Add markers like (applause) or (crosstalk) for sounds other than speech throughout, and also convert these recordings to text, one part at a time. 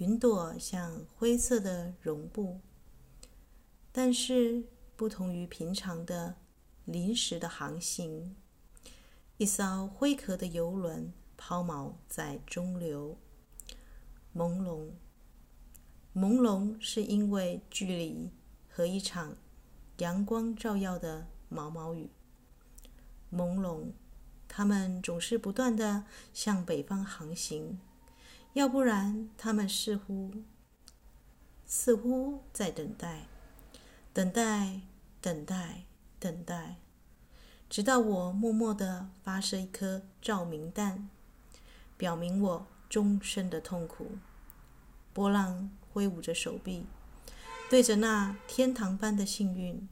云朵像灰色的绒布，但是不同于平常的临时的航行，一艘灰壳的游轮抛锚在中流，朦胧，朦胧是因为距离和一场阳光照耀的毛毛雨，朦胧。他们总是不断的向北方航行，要不然他们似乎似乎在等待，等待，等待，等待，直到我默默的发射一颗照明弹，表明我终身的痛苦。波浪挥舞着手臂，对着那天堂般的幸运，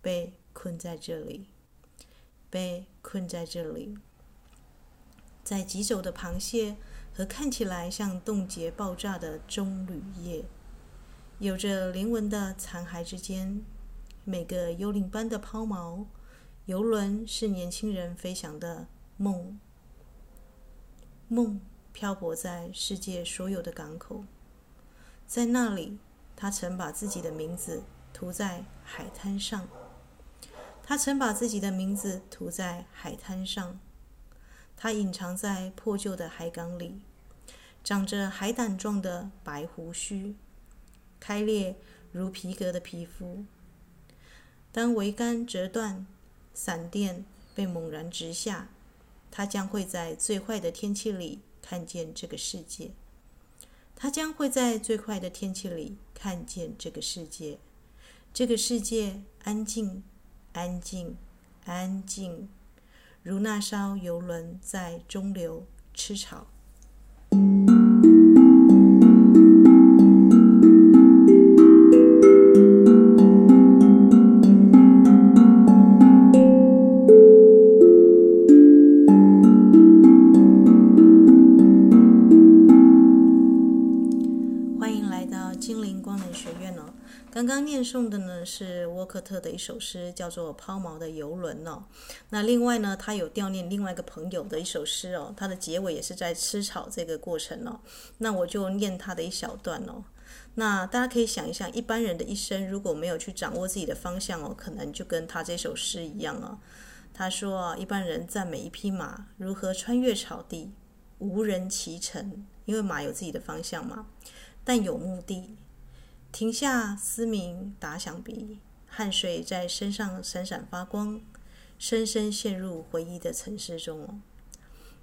被困在这里。被困在这里，在疾走的螃蟹和看起来像冻结爆炸的棕榈叶，有着灵魂的残骸之间，每个幽灵般的抛锚，游轮是年轻人飞翔的梦，梦漂泊在世界所有的港口，在那里，他曾把自己的名字涂在海滩上。他曾把自己的名字涂在海滩上，它隐藏在破旧的海港里，长着海胆状的白胡须，开裂如皮革的皮肤。当桅杆折断，闪电被猛然直下，它将会在最坏的天气里看见这个世界。它将会在最坏的天气里看见这个世界。这个世界安静。安静，安静，如那艘游轮在中流吃草。念诵的呢是沃克特的一首诗，叫做《抛锚的游轮》哦。那另外呢，他有悼念另外一个朋友的一首诗哦，他的结尾也是在吃草这个过程哦。那我就念他的一小段哦。那大家可以想一想，一般人的一生如果没有去掌握自己的方向哦，可能就跟他这首诗一样哦。他说啊，一般人赞美一匹马如何穿越草地，无人骑乘，因为马有自己的方向嘛，但有目的。停下，嘶鸣，打响鼻，汗水在身上闪闪发光，深深陷入回忆的沉思中哦。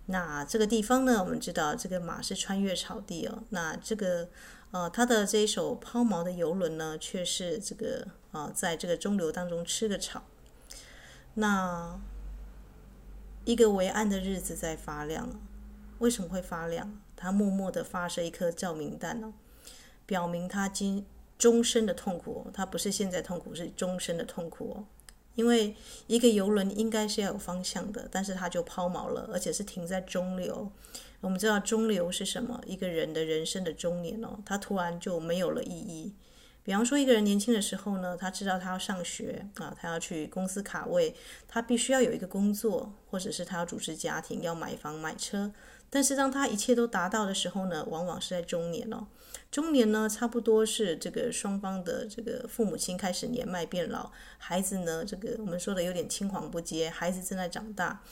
那这个地方呢，我们知道这个马是穿越草地哦。那这个呃，他的这一艘抛锚的游轮呢，却是这个、呃，在这个中流当中吃个草。那一个微暗的日子在发亮，为什么会发亮？他默默地发射一颗照明弹哦，表明他今。终身的痛苦，它不是现在痛苦，是终身的痛苦哦。因为一个游轮应该是要有方向的，但是它就抛锚了，而且是停在中流。我们知道中流是什么？一个人的人生的中年哦，他突然就没有了意义。比方说，一个人年轻的时候呢，他知道他要上学啊，他要去公司卡位，他必须要有一个工作，或者是他要组织家庭，要买房买车。但是当他一切都达到的时候呢，往往是在中年哦。中年呢，差不多是这个双方的这个父母亲开始年迈变老，孩子呢，这个我们说的有点青黄不接，孩子正在长大，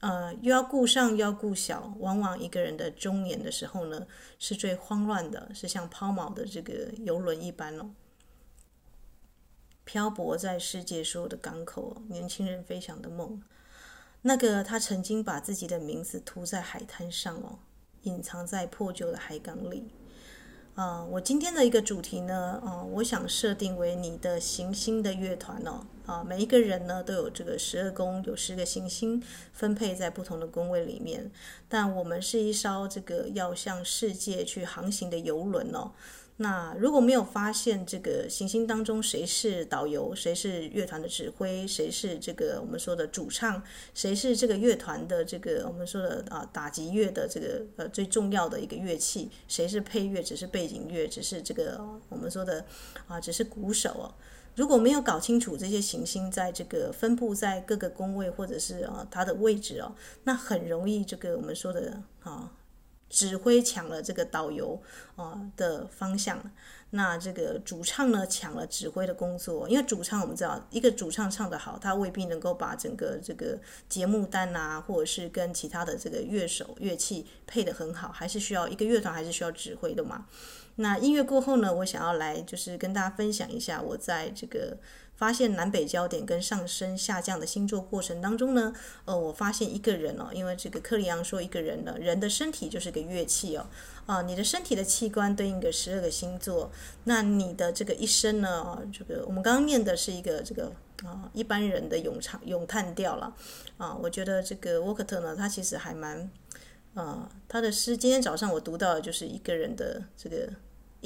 呃，又要顾上又要顾小，往往一个人的中年的时候呢，是最慌乱的，是像抛锚的这个游轮一般哦，漂泊在世界所有的港口，年轻人飞翔的梦。那个他曾经把自己的名字涂在海滩上哦，隐藏在破旧的海港里。啊、我今天的一个主题呢，啊、我想设定为你的行星的乐团哦。啊、每一个人呢都有这个十二宫，有十个行星分配在不同的宫位里面。但我们是一艘这个要向世界去航行的游轮哦。那如果没有发现这个行星当中谁是导游，谁是乐团的指挥，谁是这个我们说的主唱，谁是这个乐团的这个我们说的啊打击乐的这个呃最重要的一个乐器，谁是配乐，只是背景乐，只是这个我们说的啊只是鼓手哦。如果没有搞清楚这些行星在这个分布在各个宫位或者是啊它的位置哦，那很容易这个我们说的啊。指挥抢了这个导游啊的方向，那这个主唱呢抢了指挥的工作，因为主唱我们知道，一个主唱唱得好，他未必能够把整个这个节目单啊，或者是跟其他的这个乐手乐器配得很好，还是需要一个乐团还是需要指挥的嘛。那音乐过后呢，我想要来就是跟大家分享一下我在这个。发现南北焦点跟上升下降的星座过程当中呢，呃，我发现一个人哦，因为这个克里昂说一个人呢，人的身体就是个乐器哦，啊，你的身体的器官对应个十二个星座，那你的这个一生呢，啊，这个我们刚刚念的是一个这个啊一般人的咏唱咏叹调了，啊，我觉得这个沃克特呢，他其实还蛮，啊，他的诗今天早上我读到的就是一个人的这个。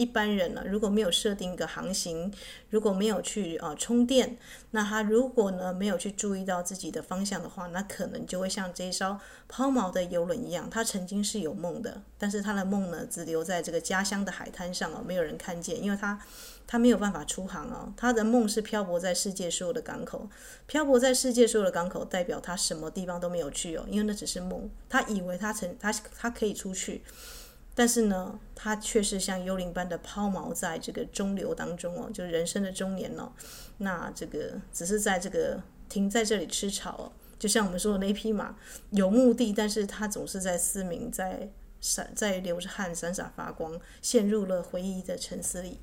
一般人呢，如果没有设定一个航行，如果没有去啊、充电，那他如果呢没有去注意到自己的方向的话，那可能就会像这一艘抛锚的游轮一样，他曾经是有梦的，但是他的梦呢只留在这个家乡的海滩上哦，没有人看见，因为他他没有办法出航哦，他的梦是漂泊在世界所有的港口，漂泊在世界所有的港口，代表他什么地方都没有去哦，因为那只是梦，他以为他曾他他可以出去。但是呢，他却是像幽灵般的抛锚在这个中流当中哦，就人生的中年哦。那这个只是在这个停在这里吃草哦，就像我们说的那匹马有目的，但是他总是在嘶鸣，在闪，在流着汗，闪闪发光，陷入了回忆的沉思里。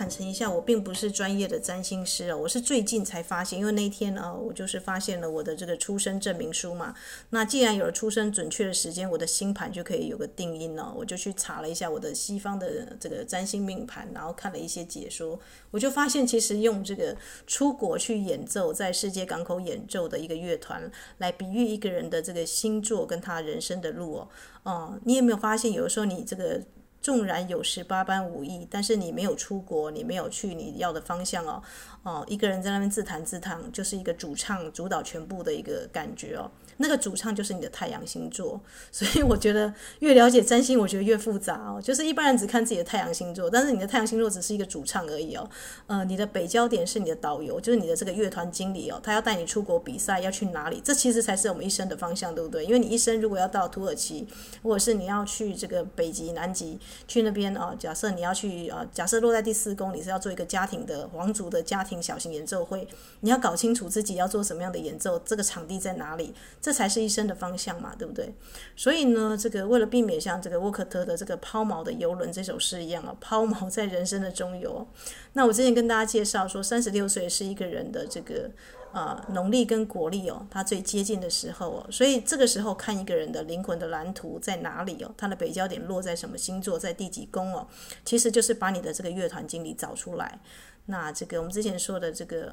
坦诚一下，我并不是专业的占星师哦，我是最近才发现，因为那一天啊，我就是发现了我的这个出生证明书嘛。那既然有了出生准确的时间，我的星盘就可以有个定音了。我就去查了一下我的西方的这个占星命盘，然后看了一些解说，我就发现其实用这个出国去演奏，在世界港口演奏的一个乐团，来比喻一个人的这个星座跟他人生的路哦。哦，你有没有发现，有的时候你这个。纵然有十八般武艺，但是你没有出国，你没有去你要的方向哦，哦，一个人在那边自弹自唱，就是一个主唱主导全部的一个感觉哦。那个主唱就是你的太阳星座，(laughs) 所以我觉得越了解占星，我觉得越复杂哦。就是一般人只看自己的太阳星座，但是你的太阳星座只是一个主唱而已哦。呃，你的北焦点是你的导游，就是你的这个乐团经理哦，他要带你出国比赛，要去哪里？这其实才是我们一生的方向，对不对？因为你一生如果要到土耳其，或者是你要去这个北极、南极，去那边啊，假设你要去啊，假设落在第四宫，你是要做一个家庭的皇族的家庭听小型演奏会，你要搞清楚自己要做什么样的演奏，这个场地在哪里？这才是一生的方向嘛，对不对？所以呢，这个为了避免像这个沃克特的这个抛锚的游轮这首诗一样啊，抛锚在人生的中游。那我之前跟大家介绍说，三十六岁是一个人的这个呃农历跟国历哦，它最接近的时候哦。所以这个时候看一个人的灵魂的蓝图在哪里哦，他的北焦点落在什么星座，在第几宫哦，其实就是把你的这个乐团经理找出来。那这个我们之前说的这个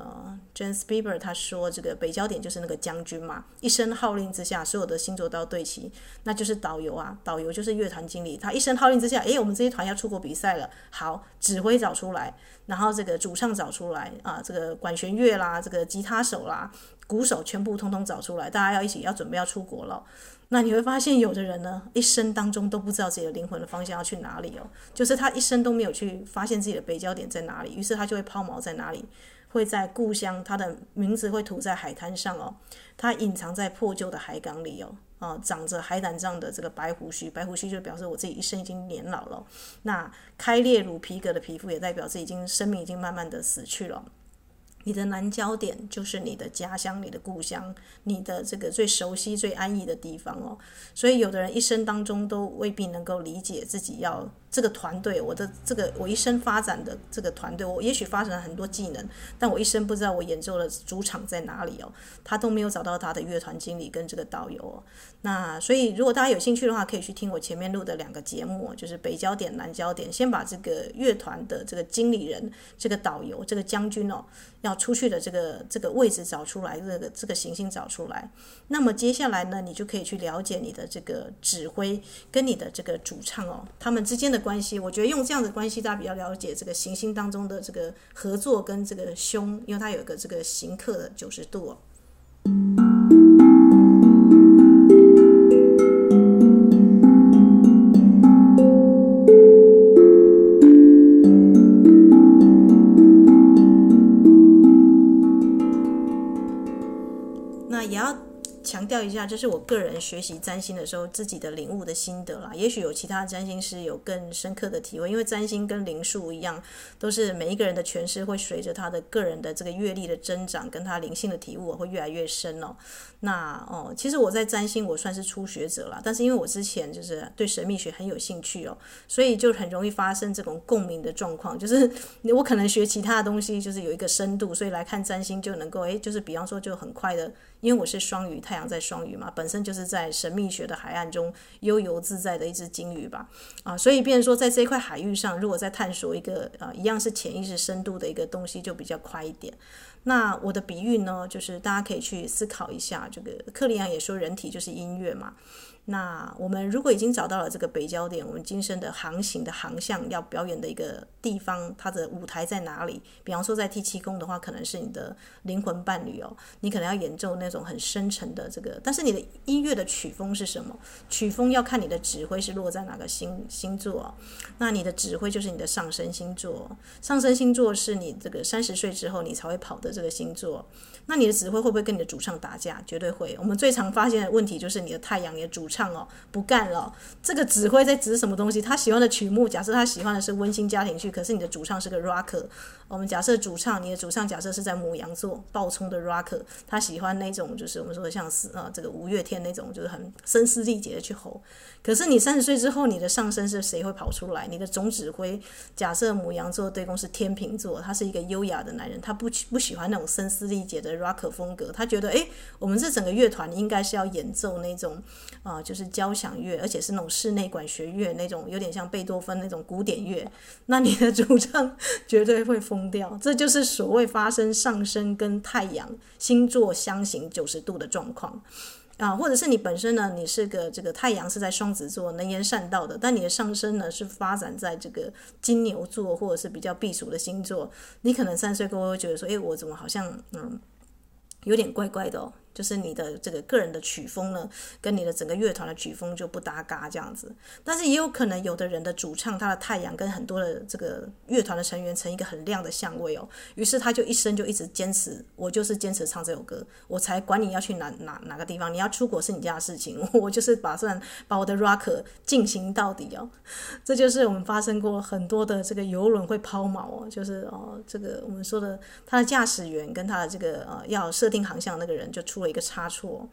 James Bieber 他说这个北焦点就是那个将军嘛，一声号令之下，所有的星座都要对齐，那就是导游啊，导游就是乐团经理，他一声号令之下，诶，我们这些团要出国比赛了，好，指挥找出来，然后这个主唱找出来啊，这个管弦乐啦，这个吉他手啦，鼓手全部通通找出来，大家要一起要准备要出国了。那你会发现，有的人呢，一生当中都不知道自己的灵魂的方向要去哪里哦，就是他一生都没有去发现自己的北焦点在哪里，于是他就会抛锚在哪里，会在故乡，他的名字会涂在海滩上哦，他隐藏在破旧的海港里哦，啊，长着海胆状的这个白胡须，白胡须就表示我自己一生已经年老了，那开裂如皮革的皮肤也代表自己已经生命已经慢慢的死去了。你的南焦点就是你的家乡、你的故乡、你的这个最熟悉、最安逸的地方哦。所以，有的人一生当中都未必能够理解自己要这个团队，我的这个我一生发展的这个团队，我也许发展了很多技能，但我一生不知道我演奏的主场在哪里哦，他都没有找到他的乐团经理跟这个导游哦。那所以如果大家有兴趣的话，可以去听我前面录的两个节目，就是北焦点、南焦点，先把这个乐团的这个经理人、这个导游、这个将军哦，要出去的这个这个位置找出来，这个这个行星找出来。那么接下来呢，你就可以去了解你的这个指挥跟你的这个主唱哦，他们之间的。关系，我觉得用这样的关系，大家比较了解这个行星当中的这个合作跟这个凶，因为它有一个这个行克的九十度哦。这是我个人学习占星的时候自己的领悟的心得啦。也许有其他占星师有更深刻的体会，因为占星跟灵数一样，都是每一个人的诠释会随着他的个人的这个阅历的增长，跟他灵性的体悟会越来越深哦。那哦，其实我在占星我算是初学者啦，但是因为我之前就是对神秘学很有兴趣哦，所以就很容易发生这种共鸣的状况，就是我可能学其他的东西就是有一个深度，所以来看占星就能够诶，就是比方说就很快的。因为我是双鱼，太阳在双鱼嘛，本身就是在神秘学的海岸中悠游自在的一只鲸鱼吧，啊，所以变成说在这一块海域上，如果在探索一个啊一样是潜意识深度的一个东西，就比较快一点。那我的比喻呢，就是大家可以去思考一下，这个克里昂也说人体就是音乐嘛。那我们如果已经找到了这个北焦点，我们今生的航行的航向要表演的一个地方，它的舞台在哪里？比方说在第七宫的话，可能是你的灵魂伴侣哦，你可能要演奏那种很深沉的这个，但是你的音乐的曲风是什么？曲风要看你的指挥是落在哪个星星座哦。那你的指挥就是你的上升星座，上升星座是你这个三十岁之后你才会跑的这个星座。那你的指挥会不会跟你的主唱打架？绝对会。我们最常发现的问题就是你的太阳，你的主唱哦不干了。这个指挥在指什么东西？他喜欢的曲目，假设他喜欢的是温馨家庭剧，可是你的主唱是个 rocker。我们假设主唱，你的主唱假设是在母羊座暴冲的 rocker，他喜欢那种就是我们说的像是啊这个五月天那种，就是很声嘶力竭的去吼。可是你三十岁之后，你的上升是谁会跑出来？你的总指挥假设母羊座对宫是天秤座，他是一个优雅的男人，他不不喜欢那种声嘶力竭的。Rock 风格，他觉得，诶，我们这整个乐团应该是要演奏那种，啊、就是交响乐，而且是那种室内管弦乐那种，有点像贝多芬那种古典乐。那你的主唱绝对会疯掉。这就是所谓发生上升跟太阳星座相刑九十度的状况啊，或者是你本身呢，你是个这个太阳是在双子座，能言善道的，但你的上升呢是发展在这个金牛座或者是比较避暑的星座，你可能三岁过后觉得说，诶，我怎么好像嗯。有点怪怪的哦。就是你的这个个人的曲风呢，跟你的整个乐团的曲风就不搭嘎这样子。但是也有可能有的人的主唱他的太阳跟很多的这个乐团的成员成一个很亮的相位哦，于是他就一生就一直坚持，我就是坚持唱这首歌，我才管你要去哪哪哪个地方，你要出国是你家的事情，(laughs) 我就是打算把我的 rock 进行到底哦。这就是我们发生过很多的这个游轮会抛锚哦，就是哦这个我们说的他的驾驶员跟他的这个呃要设定航向那个人就出了。一个差错，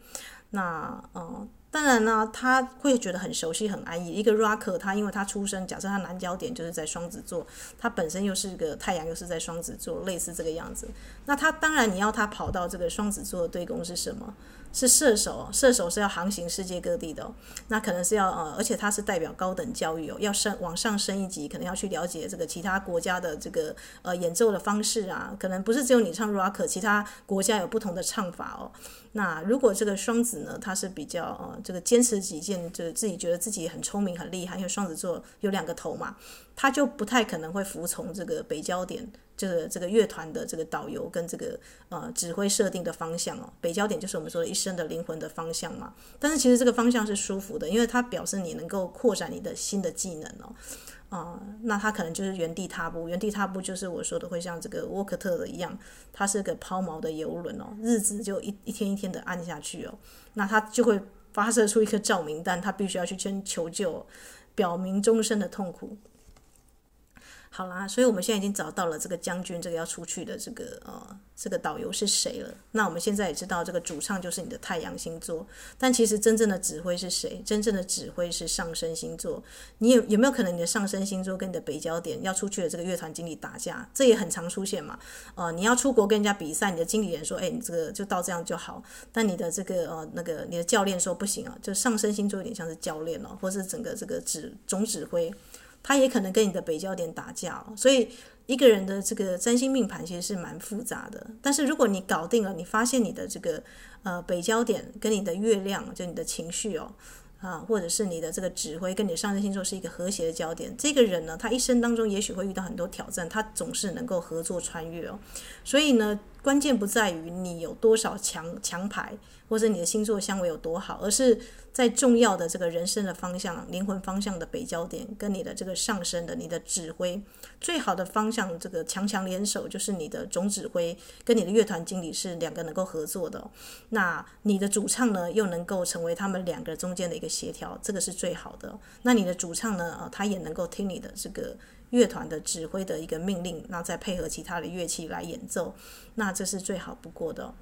那嗯，当然呢，他会觉得很熟悉、很安逸。一个 rocker，他因为他出生，假设他南焦点就是在双子座，他本身又是个太阳，又是在双子座，类似这个样子。那他当然你要他跑到这个双子座的对宫是什么？是射手，射手是要航行世界各地的，那可能是要呃，而且它是代表高等教育哦，要升往上升一级，可能要去了解这个其他国家的这个呃演奏的方式啊，可能不是只有你唱 rock，其他国家有不同的唱法哦。那如果这个双子呢，他是比较呃这个坚持己见，就是自己觉得自己很聪明很厉害，因为双子座有两个头嘛，他就不太可能会服从这个北焦点。这个这个乐团的这个导游跟这个呃指挥设定的方向哦，北焦点就是我们说的一生的灵魂的方向嘛。但是其实这个方向是舒服的，因为它表示你能够扩展你的新的技能哦。啊、那他可能就是原地踏步，原地踏步就是我说的会像这个沃克特的一样，它是个抛锚的游轮哦，日子就一一天一天的按下去哦，那他就会发射出一颗照明弹，他必须要去求求救，表明终身的痛苦。好啦，所以我们现在已经找到了这个将军，这个要出去的这个呃，这个导游是谁了？那我们现在也知道这个主唱就是你的太阳星座，但其实真正的指挥是谁？真正的指挥是上升星座。你有有没有可能你的上升星座跟你的北焦点要出去的这个乐团经理打架？这也很常出现嘛。呃，你要出国跟人家比赛，你的经理人说，哎，你这个就到这样就好。但你的这个呃那个你的教练说不行啊，就上升星座有点像是教练哦，或是整个这个指总指挥。他也可能跟你的北焦点打架哦，所以一个人的这个占星命盘其实是蛮复杂的。但是如果你搞定了，你发现你的这个呃北焦点跟你的月亮，就你的情绪哦，啊，或者是你的这个指挥跟你上升星座是一个和谐的焦点，这个人呢，他一生当中也许会遇到很多挑战，他总是能够合作穿越哦。所以呢，关键不在于你有多少强强牌，或者你的星座相位有多好，而是。在重要的这个人生的方向、灵魂方向的北焦点，跟你的这个上升的你的指挥最好的方向，这个强强联手，就是你的总指挥跟你的乐团经理是两个能够合作的。那你的主唱呢，又能够成为他们两个中间的一个协调，这个是最好的。那你的主唱呢，呃，他也能够听你的这个乐团的指挥的一个命令，那再配合其他的乐器来演奏，那这是最好不过的。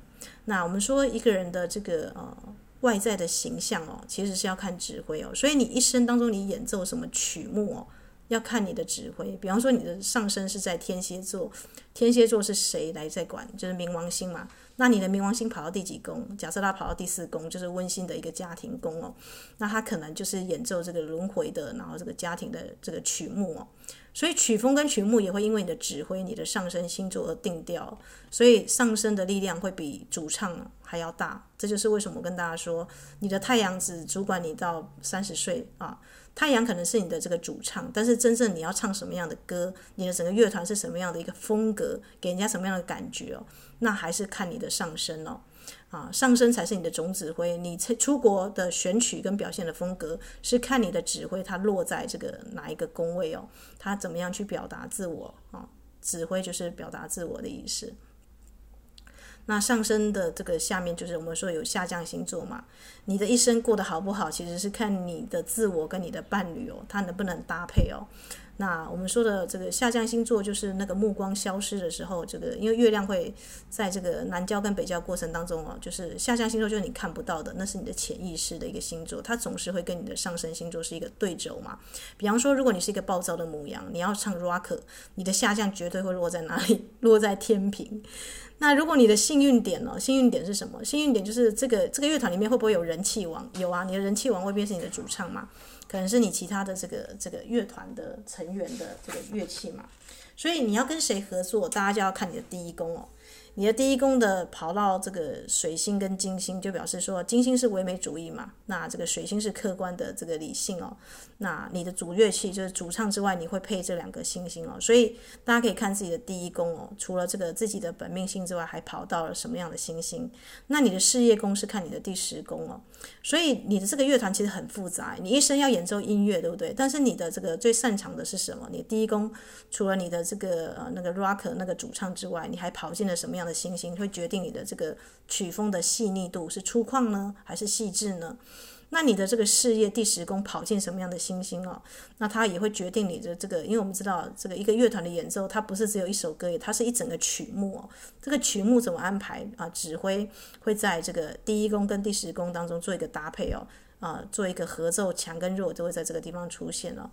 那我们说一个人的这个呃。外在的形象哦，其实是要看指挥哦，所以你一生当中你演奏什么曲目哦，要看你的指挥。比方说你的上升是在天蝎座，天蝎座是谁来在管？就是冥王星嘛。那你的冥王星跑到第几宫？假设他跑到第四宫，就是温馨的一个家庭宫哦，那他可能就是演奏这个轮回的，然后这个家庭的这个曲目哦。所以曲风跟曲目也会因为你的指挥、你的上升星座而定调，所以上升的力量会比主唱还要大。这就是为什么我跟大家说，你的太阳只主管你到三十岁啊。太阳可能是你的这个主唱，但是真正你要唱什么样的歌，你的整个乐团是什么样的一个风格，给人家什么样的感觉哦，那还是看你的上升哦。啊，上升才是你的总指挥。你出国的选曲跟表现的风格，是看你的指挥它落在这个哪一个宫位哦，它怎么样去表达自我啊？指挥就是表达自我的意思。那上升的这个下面就是我们说有下降星座嘛，你的一生过得好不好，其实是看你的自我跟你的伴侣哦，他能不能搭配哦。那我们说的这个下降星座，就是那个目光消失的时候，这个因为月亮会在这个南交跟北交过程当中哦，就是下降星座就是你看不到的，那是你的潜意识的一个星座，它总是会跟你的上升星座是一个对轴嘛。比方说，如果你是一个暴躁的母羊，你要唱 rock，你的下降绝对会落在哪里？落在天平。那如果你的幸运点呢？幸运点是什么？幸运点就是这个这个乐团里面会不会有人气王？有啊，你的人气王未必是你的主唱嘛。可能是你其他的这个这个乐团的成员的这个乐器嘛，所以你要跟谁合作，大家就要看你的第一宫哦。你的第一宫的跑到这个水星跟金星，就表示说金星是唯美主义嘛，那这个水星是客观的这个理性哦。那你的主乐器就是主唱之外，你会配这两个星星哦。所以大家可以看自己的第一宫哦，除了这个自己的本命星之外，还跑到了什么样的星星？那你的事业宫是看你的第十宫哦。所以你的这个乐团其实很复杂，你一生要演奏音乐，对不对？但是你的这个最擅长的是什么？你第一宫除了你的这个呃那个 rock 那个主唱之外，你还跑进了什么样的星星会决定你的这个曲风的细腻度是粗犷呢，还是细致呢？那你的这个事业第十宫跑进什么样的星星哦？那它也会决定你的这个，因为我们知道这个一个乐团的演奏，它不是只有一首歌，它是一整个曲目哦。这个曲目怎么安排啊？指挥会在这个第一宫跟第十宫当中做一个搭配哦，啊，做一个合奏，强跟弱都会在这个地方出现哦。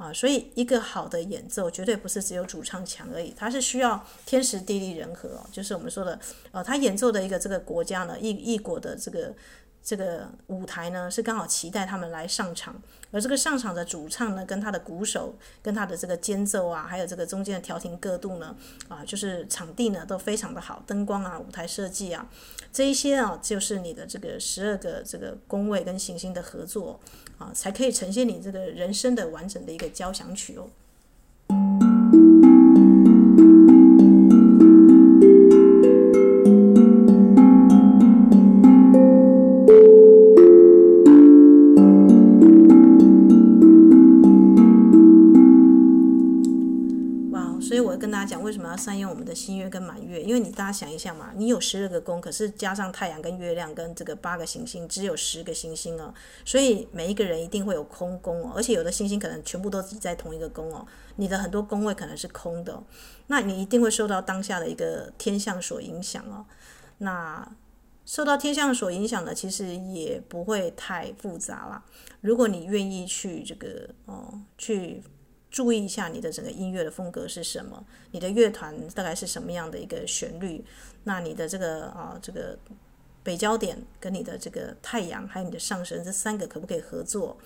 啊，所以一个好的演奏绝对不是只有主唱强而已，它是需要天时地利人和，就是我们说的，呃，他演奏的一个这个国家呢，异异国的这个。这个舞台呢，是刚好期待他们来上场，而这个上场的主唱呢，跟他的鼓手，跟他的这个间奏啊，还有这个中间的调停各度呢，啊，就是场地呢都非常的好，灯光啊，舞台设计啊，这一些啊，就是你的这个十二个这个宫位跟行星的合作啊，才可以呈现你这个人生的完整的一个交响曲哦。家想一下嘛，你有十二个宫，可是加上太阳跟月亮跟这个八个行星，只有十个行星哦，所以每一个人一定会有空宫哦，而且有的星星可能全部都挤在同一个宫哦，你的很多宫位可能是空的，那你一定会受到当下的一个天象所影响哦，那。受到天象所影响的，其实也不会太复杂啦。如果你愿意去这个哦，去注意一下你的整个音乐的风格是什么，你的乐团大概是什么样的一个旋律，那你的这个啊、这个北焦点跟你的这个太阳还有你的上升这三个可不可以合作，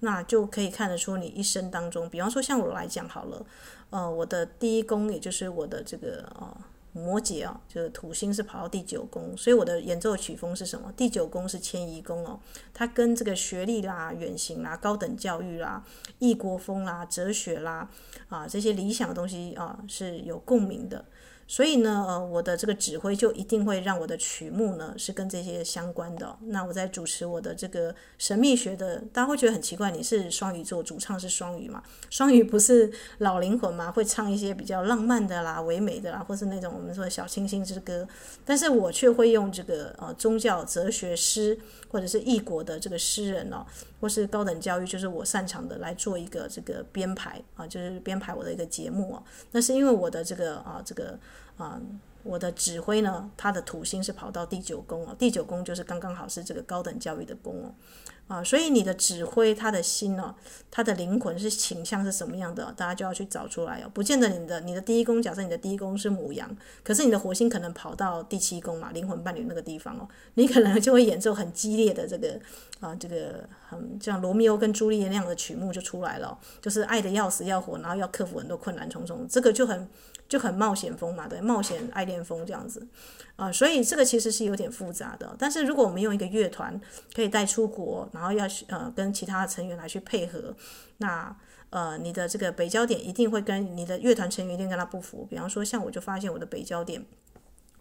那就可以看得出你一生当中，比方说像我来讲好了，呃，我的第一宫也就是我的这个啊。摩羯啊，就是土星是跑到第九宫，所以我的演奏曲风是什么？第九宫是迁移宫哦，它跟这个学历啦、远行啦、高等教育啦、异国风啦、哲学啦啊这些理想的东西啊是有共鸣的。所以呢，呃，我的这个指挥就一定会让我的曲目呢是跟这些相关的。那我在主持我的这个神秘学的，大家会觉得很奇怪，你是双鱼座，主唱是双鱼嘛？双鱼不是老灵魂吗？会唱一些比较浪漫的啦、唯美的啦，或是那种我们说小清新之歌。但是我却会用这个呃宗教、哲学诗，或者是异国的这个诗人哦，或是高等教育，就是我擅长的来做一个这个编排啊，就是编排我的一个节目啊。那是因为我的这个啊这个。啊，我的指挥呢，他的土星是跑到第九宫哦，第九宫就是刚刚好是这个高等教育的宫哦。啊，所以你的指挥他的心呢，他的灵魂是倾向是什么样的，大家就要去找出来哦。不见得你的你的第一宫，假设你的第一宫是母羊，可是你的火星可能跑到第七宫嘛，灵魂伴侣那个地方哦，你可能就会演奏很激烈的这个啊，这个很像罗密欧跟朱丽叶那样的曲目就出来了，就是爱得要死要活，然后要克服很多困难重重，这个就很。就很冒险风嘛，对，冒险爱恋风这样子，啊、呃，所以这个其实是有点复杂的。但是如果我们用一个乐团可以带出国，然后要呃跟其他的成员来去配合，那呃你的这个北焦点一定会跟你的乐团成员一定跟他不符。比方说像我就发现我的北焦点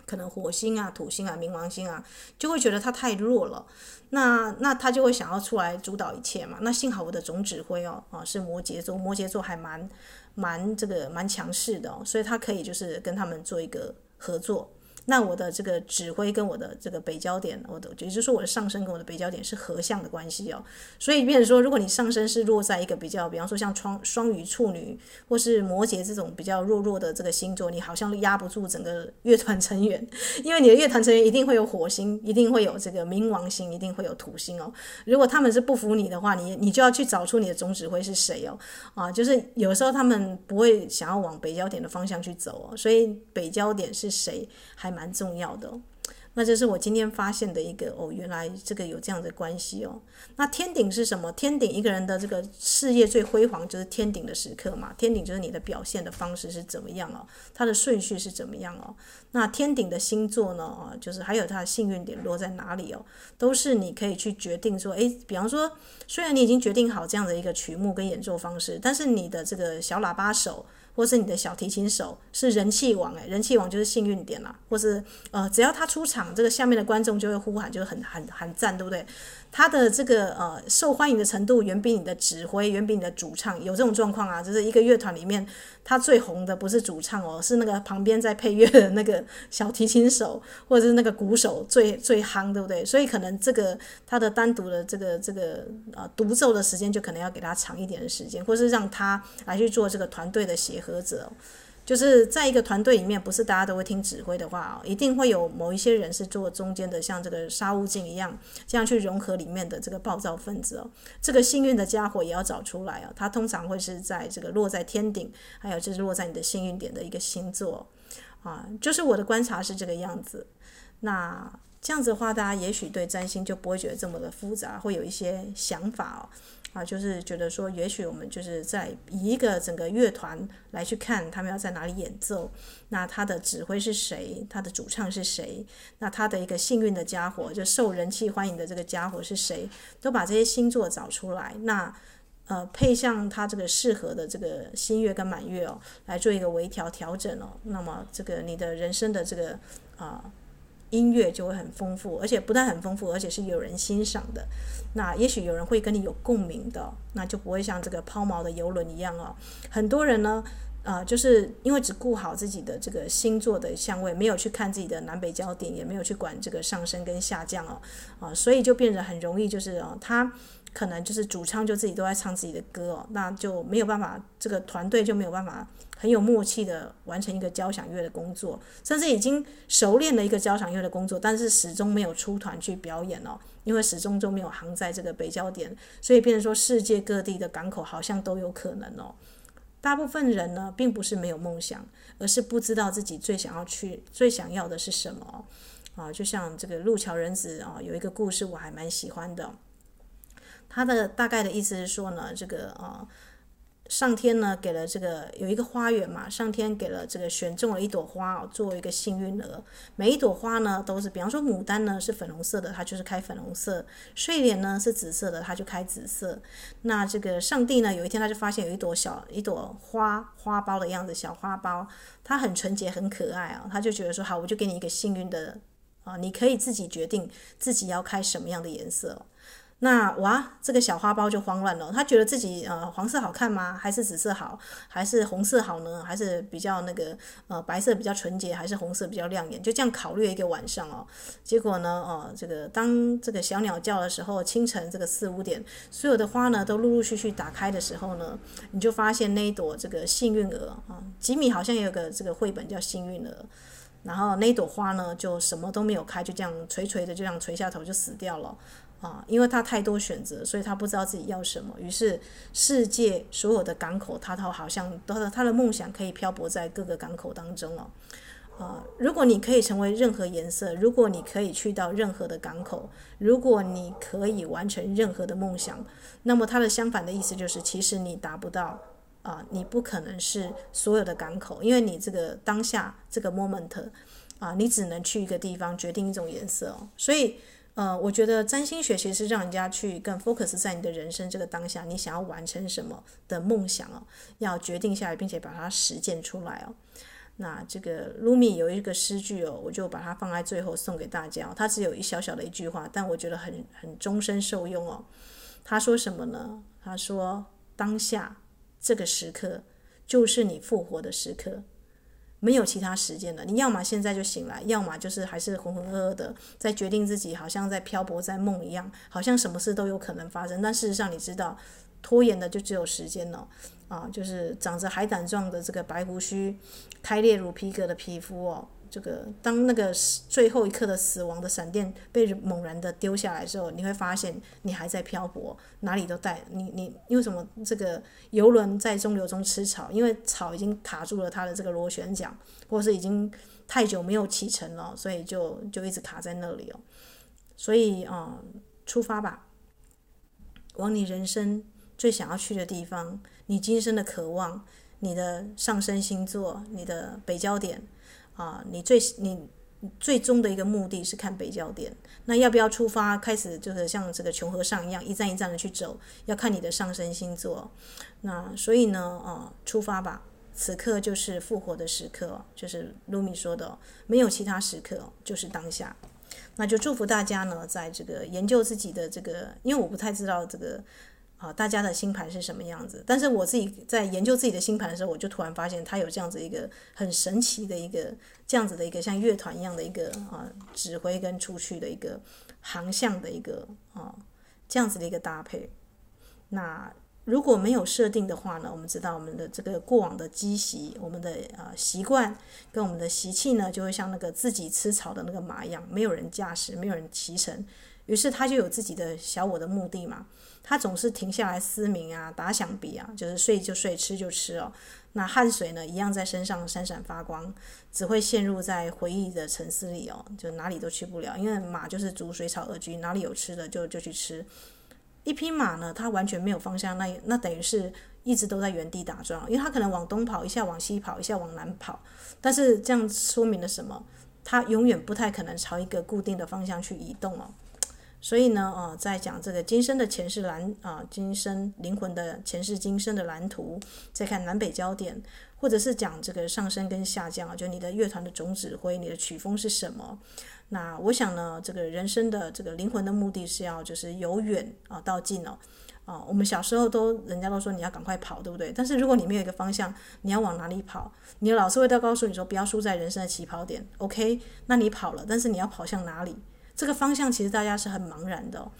可能火星啊、土星啊、冥王星啊，就会觉得他太弱了，那那他就会想要出来主导一切嘛。那幸好我的总指挥哦啊是摩羯座，摩羯座还蛮。蛮这个蛮强势的哦，所以他可以就是跟他们做一个合作。那我的这个指挥跟我的这个北焦点，我的也就是说我的上升跟我的北焦点是合相的关系哦。所以，变成说，如果你上升是落在一个比较，比方说像双双鱼、处女或是摩羯这种比较弱弱的这个星座，你好像压不住整个乐团成员，因为你的乐团成员一定会有火星，一定会有这个冥王星，一定会有土星哦。如果他们是不服你的话，你你就要去找出你的总指挥是谁哦。啊，就是有时候他们不会想要往北焦点的方向去走哦，所以北焦点是谁还蛮重要的，那这是我今天发现的一个哦，原来这个有这样的关系哦。那天顶是什么？天顶一个人的这个事业最辉煌就是天顶的时刻嘛。天顶就是你的表现的方式是怎么样哦，它的顺序是怎么样哦。那天顶的星座呢？啊，就是还有它的幸运点落在哪里哦，都是你可以去决定说，诶，比方说，虽然你已经决定好这样的一个曲目跟演奏方式，但是你的这个小喇叭手。或是你的小提琴手是人气王诶，人气王就是幸运点啦，或是呃，只要他出场，这个下面的观众就会呼喊，就很很很赞，对不对？他的这个呃受欢迎的程度远比你的指挥，远比你的主唱有这种状况啊，就是一个乐团里面他最红的不是主唱哦，是那个旁边在配乐的那个小提琴手或者是那个鼓手最 (laughs) 最夯，对不对？所以可能这个他的单独的这个这个呃独奏的时间就可能要给他长一点的时间，或是让他来去做这个团队的协和者。就是在一个团队里面，不是大家都会听指挥的话哦，一定会有某一些人是做中间的，像这个沙悟净一样，这样去融合里面的这个暴躁分子哦。这个幸运的家伙也要找出来哦，他通常会是在这个落在天顶，还有就是落在你的幸运点的一个星座啊。就是我的观察是这个样子。那这样子的话，大家也许对占星就不会觉得这么的复杂，会有一些想法哦。啊，就是觉得说，也许我们就是在以一个整个乐团来去看他们要在哪里演奏，那他的指挥是谁，他的主唱是谁，那他的一个幸运的家伙，就受人气欢迎的这个家伙是谁，都把这些星座找出来，那呃配上他这个适合的这个新月跟满月哦，来做一个微调调整哦，那么这个你的人生的这个啊。音乐就会很丰富，而且不但很丰富，而且是有人欣赏的。那也许有人会跟你有共鸣的，那就不会像这个抛锚的游轮一样哦。很多人呢，啊，就是因为只顾好自己的这个星座的相位，没有去看自己的南北焦点，也没有去管这个上升跟下降哦，啊、所以就变得很容易，就是哦，他可能就是主唱就自己都在唱自己的歌哦，那就没有办法，这个团队就没有办法很有默契的完成一个交响乐的工作，甚至已经熟练了一个交响乐的工作，但是始终没有出团去表演哦，因为始终都没有航在这个北焦点，所以变成说世界各地的港口好像都有可能哦。大部分人呢，并不是没有梦想，而是不知道自己最想要去、最想要的是什么。啊，就像这个路桥人子啊，有一个故事我还蛮喜欢的。他的大概的意思是说呢，这个啊。上天呢，给了这个有一个花园嘛，上天给了这个选中了一朵花哦，作为一个幸运儿。每一朵花呢都是，比方说牡丹呢是粉红色的，它就是开粉红色；睡莲呢是紫色的，它就开紫色。那这个上帝呢，有一天他就发现有一朵小一朵花花苞的样子，小花苞，它很纯洁很可爱啊，他就觉得说好，我就给你一个幸运的啊，你可以自己决定自己要开什么样的颜色。那哇，这个小花苞就慌乱了。他觉得自己呃黄色好看吗？还是紫色好？还是红色好呢？还是比较那个呃白色比较纯洁？还是红色比较亮眼？就这样考虑一个晚上哦。结果呢，哦、这个当这个小鸟叫的时候，清晨这个四五点，所有的花呢都陆陆续续打开的时候呢，你就发现那一朵这个幸运儿啊，吉米好像也有个这个绘本叫幸运儿，然后那朵花呢就什么都没有开，就这样垂垂的就这样垂下头就死掉了。啊，因为他太多选择，所以他不知道自己要什么。于是，世界所有的港口，他都好像他的他的梦想可以漂泊在各个港口当中哦。啊，如果你可以成为任何颜色，如果你可以去到任何的港口，如果你可以完成任何的梦想，那么它的相反的意思就是，其实你达不到啊，你不可能是所有的港口，因为你这个当下这个 moment 啊，你只能去一个地方决定一种颜色哦，所以。呃，我觉得占星学其实是让人家去更 focus 在你的人生这个当下，你想要完成什么的梦想哦，要决定下来，并且把它实践出来哦。那这个 Lumi 有一个诗句哦，我就把它放在最后送给大家哦。它只有一小小的一句话，但我觉得很很终身受用哦。他说什么呢？他说：“当下这个时刻就是你复活的时刻。”没有其他时间了，你要么现在就醒来，要么就是还是浑浑噩噩的在决定自己，好像在漂泊在梦一样，好像什么事都有可能发生。但事实上，你知道，拖延的就只有时间了啊！就是长着海胆状的这个白胡须，开裂如皮革的皮肤哦。这个当那个最后一刻的死亡的闪电被猛然的丢下来的时候，你会发现你还在漂泊，哪里都带你你因为什么？这个游轮在中流中吃草，因为草已经卡住了它的这个螺旋桨，或者是已经太久没有启程了，所以就就一直卡在那里哦。所以啊、嗯，出发吧，往你人生最想要去的地方，你今生的渴望，你的上升星座，你的北焦点。啊，你最你最终的一个目的是看北焦点，那要不要出发？开始就是像这个穷和尚一样，一站一站的去走，要看你的上升星座。那所以呢，啊，出发吧！此刻就是复活的时刻，就是鲁米说的，没有其他时刻，就是当下。那就祝福大家呢，在这个研究自己的这个，因为我不太知道这个。啊，大家的星盘是什么样子？但是我自己在研究自己的星盘的时候，我就突然发现，它有这样子一个很神奇的一个这样子的一个像乐团一样的一个啊指挥跟出去的一个航向的一个啊这样子的一个搭配。那如果没有设定的话呢，我们知道我们的这个过往的积习，我们的啊习惯跟我们的习气呢，就会像那个自己吃草的那个马一样，没有人驾驶，没有人骑乘，于是他就有自己的小我的目的嘛。他总是停下来思鸣啊，打响鼻啊，就是睡就睡，吃就吃哦。那汗水呢，一样在身上闪闪发光，只会陷入在回忆的沉思里哦，就哪里都去不了。因为马就是逐水草而居，哪里有吃的就就去吃。一匹马呢，它完全没有方向，那那等于是一直都在原地打转，因为它可能往东跑，一下往西跑，一下往南跑。但是这样说明了什么？它永远不太可能朝一个固定的方向去移动哦。所以呢，呃，在讲这个今生的前世蓝啊，今生灵魂的前世今生的蓝图，再看南北焦点，或者是讲这个上升跟下降啊，就你的乐团的总指挥，你的曲风是什么？那我想呢，这个人生的这个灵魂的目的是要就是由远啊到近哦，啊，我们小时候都人家都说你要赶快跑，对不对？但是如果你没有一个方向，你要往哪里跑？你的老师会都告诉你说不要输在人生的起跑点，OK？那你跑了，但是你要跑向哪里？这个方向其实大家是很茫然的，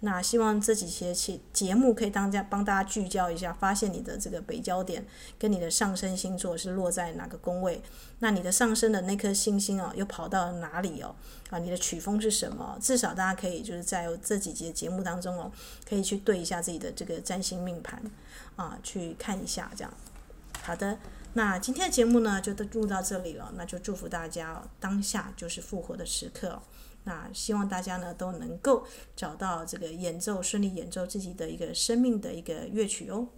那希望这几期节目可以当家帮大家聚焦一下，发现你的这个北焦点跟你的上升星座是落在哪个宫位，那你的上升的那颗星星哦，又跑到哪里哦？啊，你的曲风是什么？至少大家可以就是在这几节节目当中哦，可以去对一下自己的这个占星命盘啊，去看一下这样。好的，那今天的节目呢就都录到这里了，那就祝福大家哦，当下就是复活的时刻。那希望大家呢都能够找到这个演奏顺利演奏自己的一个生命的一个乐曲哦。